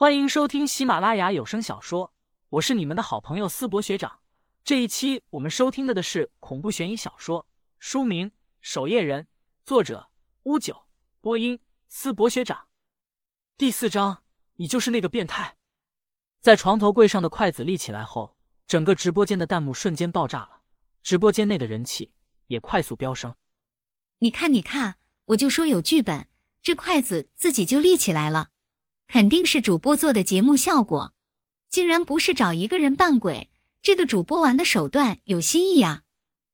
欢迎收听喜马拉雅有声小说，我是你们的好朋友思博学长。这一期我们收听的的是恐怖悬疑小说，书名《守夜人》，作者乌九，播音思博学长。第四章，你就是那个变态。在床头柜上的筷子立起来后，整个直播间的弹幕瞬间爆炸了，直播间内的人气也快速飙升。你看，你看，我就说有剧本，这筷子自己就立起来了。肯定是主播做的节目效果，竟然不是找一个人扮鬼，这个主播玩的手段有新意啊！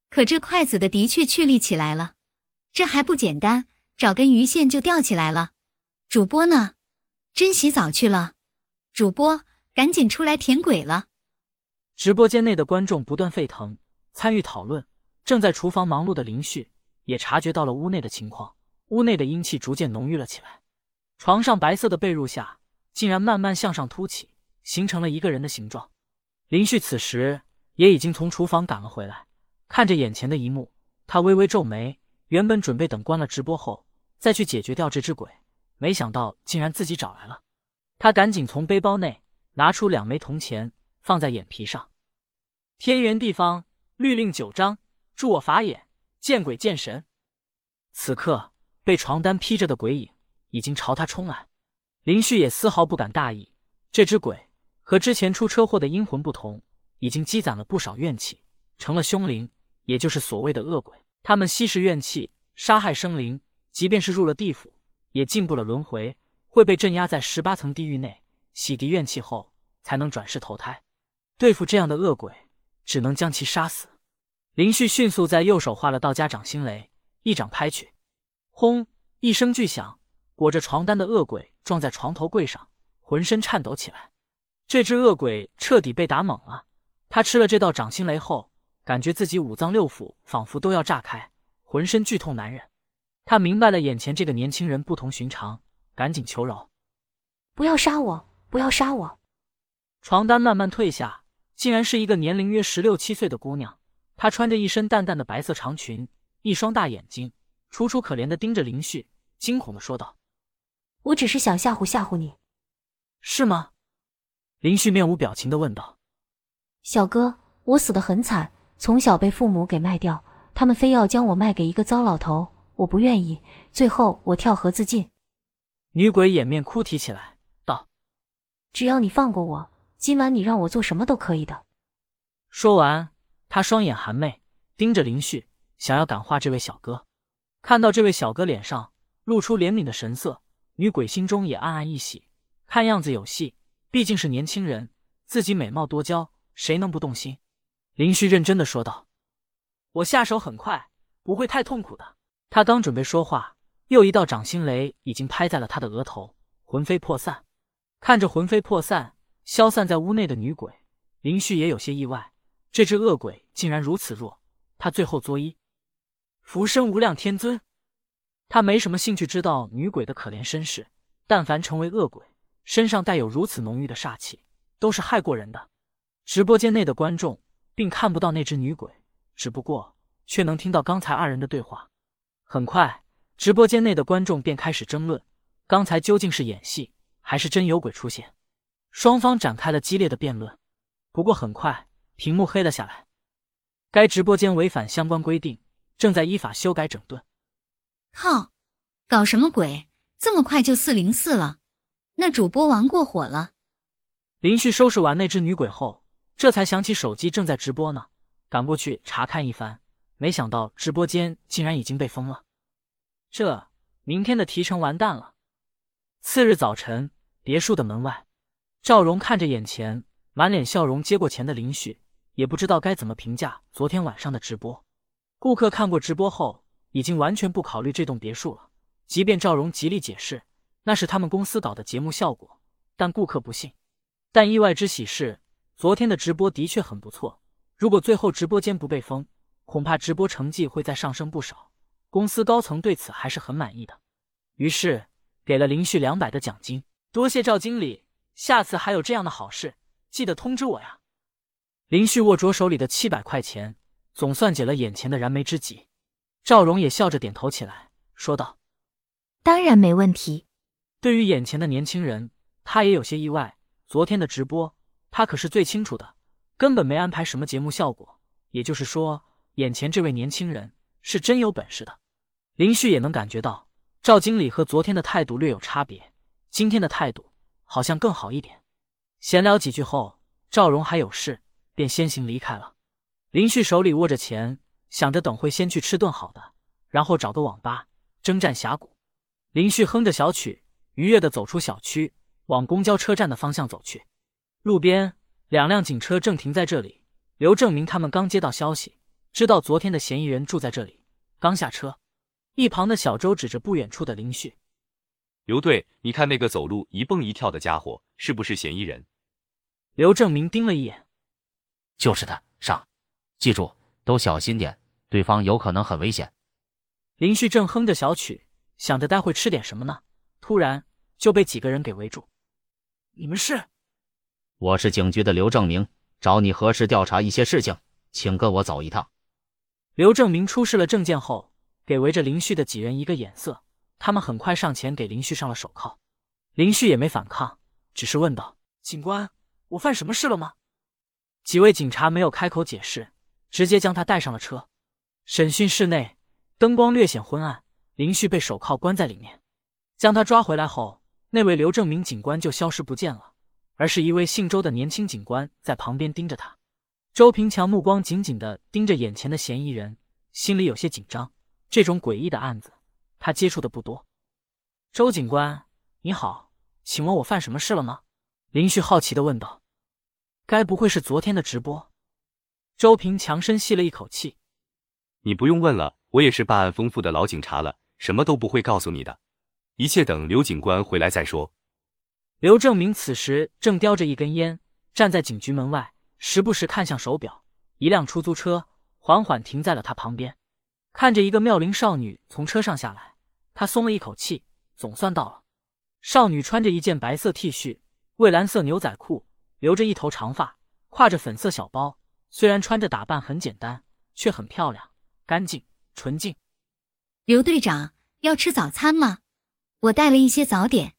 可这筷子的的确确立起来了，这还不简单，找根鱼线就吊起来了。主播呢？真洗澡去了？主播赶紧出来舔鬼了！直播间内的观众不断沸腾，参与讨论。正在厨房忙碌的林旭也察觉到了屋内的情况，屋内的阴气逐渐浓郁了起来。床上白色的被褥下，竟然慢慢向上凸起，形成了一个人的形状。林旭此时也已经从厨房赶了回来，看着眼前的一幕，他微微皱眉。原本准备等关了直播后再去解决掉这只鬼，没想到竟然自己找来了。他赶紧从背包内拿出两枚铜钱，放在眼皮上。天圆地方，律令九章，助我法眼，见鬼见神。此刻被床单披着的鬼影。已经朝他冲来，林旭也丝毫不敢大意。这只鬼和之前出车祸的阴魂不同，已经积攒了不少怨气，成了凶灵，也就是所谓的恶鬼。他们吸食怨气，杀害生灵，即便是入了地府，也进不了轮回，会被镇压在十八层地狱内，洗涤怨气后才能转世投胎。对付这样的恶鬼，只能将其杀死。林旭迅速在右手画了道家掌心雷，一掌拍去，轰！一声巨响。裹着床单的恶鬼撞在床头柜上，浑身颤抖起来。这只恶鬼彻底被打懵了。他吃了这道掌心雷后，感觉自己五脏六腑仿佛都要炸开，浑身剧痛难忍。他明白了眼前这个年轻人不同寻常，赶紧求饶：“不要杀我，不要杀我！”床单慢慢退下，竟然是一个年龄约十六七岁的姑娘。她穿着一身淡淡的白色长裙，一双大眼睛楚楚可怜的盯着林旭，惊恐的说道。我只是想吓唬吓唬你，是吗？林旭面无表情的问道。小哥，我死的很惨，从小被父母给卖掉，他们非要将我卖给一个糟老头，我不愿意，最后我跳河自尽。女鬼掩面哭啼起来，道：“只要你放过我，今晚你让我做什么都可以的。”说完，她双眼含媚，盯着林旭，想要感化这位小哥。看到这位小哥脸上露出怜悯的神色。女鬼心中也暗暗一喜，看样子有戏。毕竟是年轻人，自己美貌多娇，谁能不动心？林旭认真的说道：“我下手很快，不会太痛苦的。”他刚准备说话，又一道掌心雷已经拍在了他的额头，魂飞魄散。看着魂飞魄散、消散在屋内的女鬼，林旭也有些意外，这只恶鬼竟然如此弱。他最后作揖：“浮生无量天尊。”他没什么兴趣知道女鬼的可怜身世，但凡成为恶鬼，身上带有如此浓郁的煞气，都是害过人的。直播间内的观众并看不到那只女鬼，只不过却能听到刚才二人的对话。很快，直播间内的观众便开始争论，刚才究竟是演戏，还是真有鬼出现？双方展开了激烈的辩论。不过很快，屏幕黑了下来，该直播间违反相关规定，正在依法修改整顿。靠，搞什么鬼？这么快就四零四了？那主播玩过火了。林旭收拾完那只女鬼后，这才想起手机正在直播呢，赶过去查看一番，没想到直播间竟然已经被封了。这明天的提成完蛋了。次日早晨，别墅的门外，赵荣看着眼前满脸笑容接过钱的林旭，也不知道该怎么评价昨天晚上的直播。顾客看过直播后。已经完全不考虑这栋别墅了。即便赵荣极力解释那是他们公司搞的节目效果，但顾客不信。但意外之喜是，昨天的直播的确很不错。如果最后直播间不被封，恐怕直播成绩会再上升不少。公司高层对此还是很满意的，于是给了林旭两百的奖金。多谢赵经理，下次还有这样的好事，记得通知我呀。林旭握着手里的七百块钱，总算解了眼前的燃眉之急。赵荣也笑着点头起来，说道：“当然没问题。”对于眼前的年轻人，他也有些意外。昨天的直播，他可是最清楚的，根本没安排什么节目效果。也就是说，眼前这位年轻人是真有本事的。林旭也能感觉到，赵经理和昨天的态度略有差别，今天的态度好像更好一点。闲聊几句后，赵荣还有事，便先行离开了。林旭手里握着钱，想着等会先去吃顿好的，然后找个网吧征战峡谷。林旭哼着小曲，愉悦的走出小区，往公交车站的方向走去。路边两辆警车正停在这里。刘正明他们刚接到消息，知道昨天的嫌疑人住在这里，刚下车。一旁的小周指着不远处的林旭：“刘队，你看那个走路一蹦一跳的家伙，是不是嫌疑人？”刘正明盯了一眼：“就是他，上！记住，都小心点，对方有可能很危险。”林旭正哼着小曲，想着待会吃点什么呢，突然就被几个人给围住：“你们是？”“我是警局的刘正明。”找你核实调查一些事情，请跟我走一趟。刘正明出示了证件后，给围着林旭的几人一个眼色。他们很快上前给林旭上了手铐。林旭也没反抗，只是问道：“警官，我犯什么事了吗？”几位警察没有开口解释，直接将他带上了车。审讯室内灯光略显昏暗，林旭被手铐关在里面。将他抓回来后，那位刘正明警官就消失不见了。而是一位姓周的年轻警官在旁边盯着他。周平强目光紧紧的盯着眼前的嫌疑人，心里有些紧张。这种诡异的案子，他接触的不多。周警官，你好，请问我犯什么事了吗？林旭好奇的问道。该不会是昨天的直播？周平强深吸了一口气。你不用问了，我也是办案丰富的老警察了，什么都不会告诉你的，一切等刘警官回来再说。刘正明此时正叼着一根烟，站在警局门外，时不时看向手表。一辆出租车缓缓停在了他旁边，看着一个妙龄少女从车上下来，他松了一口气，总算到了。少女穿着一件白色 T 恤、蔚蓝色牛仔裤，留着一头长发，挎着粉色小包。虽然穿着打扮很简单，却很漂亮、干净、纯净。刘队长要吃早餐吗？我带了一些早点。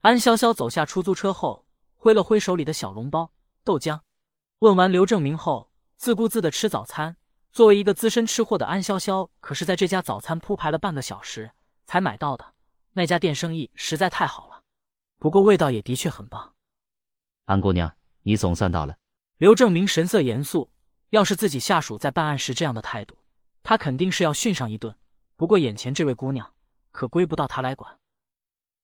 安潇潇走下出租车后，挥了挥手里的小笼包、豆浆。问完刘正明后，自顾自的吃早餐。作为一个资深吃货的安潇潇，可是在这家早餐铺排了半个小时才买到的。那家店生意实在太好了，不过味道也的确很棒。安姑娘，你总算到了。刘正明神色严肃，要是自己下属在办案时这样的态度，他肯定是要训上一顿。不过眼前这位姑娘，可归不到他来管。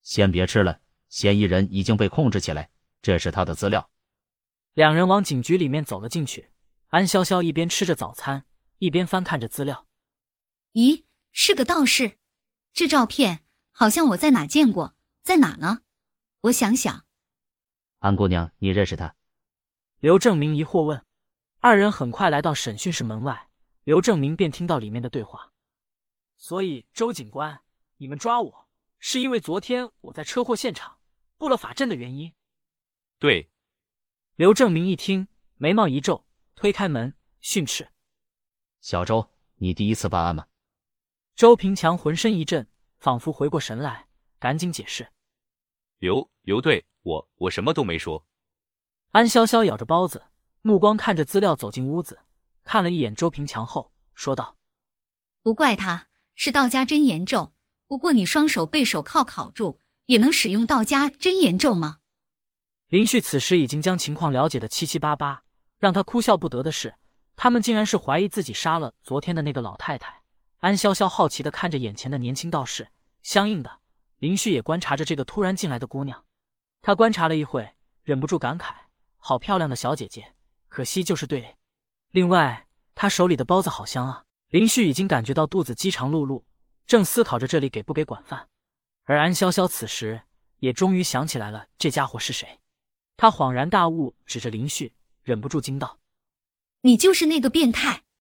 先别吃了。嫌疑人已经被控制起来，这是他的资料。两人往警局里面走了进去。安潇潇一边吃着早餐，一边翻看着资料。咦，是个道士，这照片好像我在哪见过，在哪呢？我想想。安姑娘，你认识他？刘正明疑惑问。二人很快来到审讯室门外，刘正明便听到里面的对话。所以，周警官，你们抓我，是因为昨天我在车祸现场。布了法阵的原因，对。刘正明一听，眉毛一皱，推开门训斥：“小周，你第一次办案吗？”周平强浑身一震，仿佛回过神来，赶紧解释：“刘刘队，我我什么都没说。”安潇潇咬着包子，目光看着资料走进屋子，看了一眼周平强后说道：“不怪他，是道家真言咒。不过你双手被手铐铐住。”也能使用道家真言咒吗？林旭此时已经将情况了解的七七八八，让他哭笑不得的是，他们竟然是怀疑自己杀了昨天的那个老太太。安潇潇好奇的看着眼前的年轻道士，相应的，林旭也观察着这个突然进来的姑娘。他观察了一会，忍不住感慨：好漂亮的小姐姐，可惜就是对。另外，他手里的包子好香啊！林旭已经感觉到肚子饥肠辘辘，正思考着这里给不给管饭。而安潇潇此时也终于想起来了，这家伙是谁？他恍然大悟，指着林旭，忍不住惊道：“你就是那个变态！”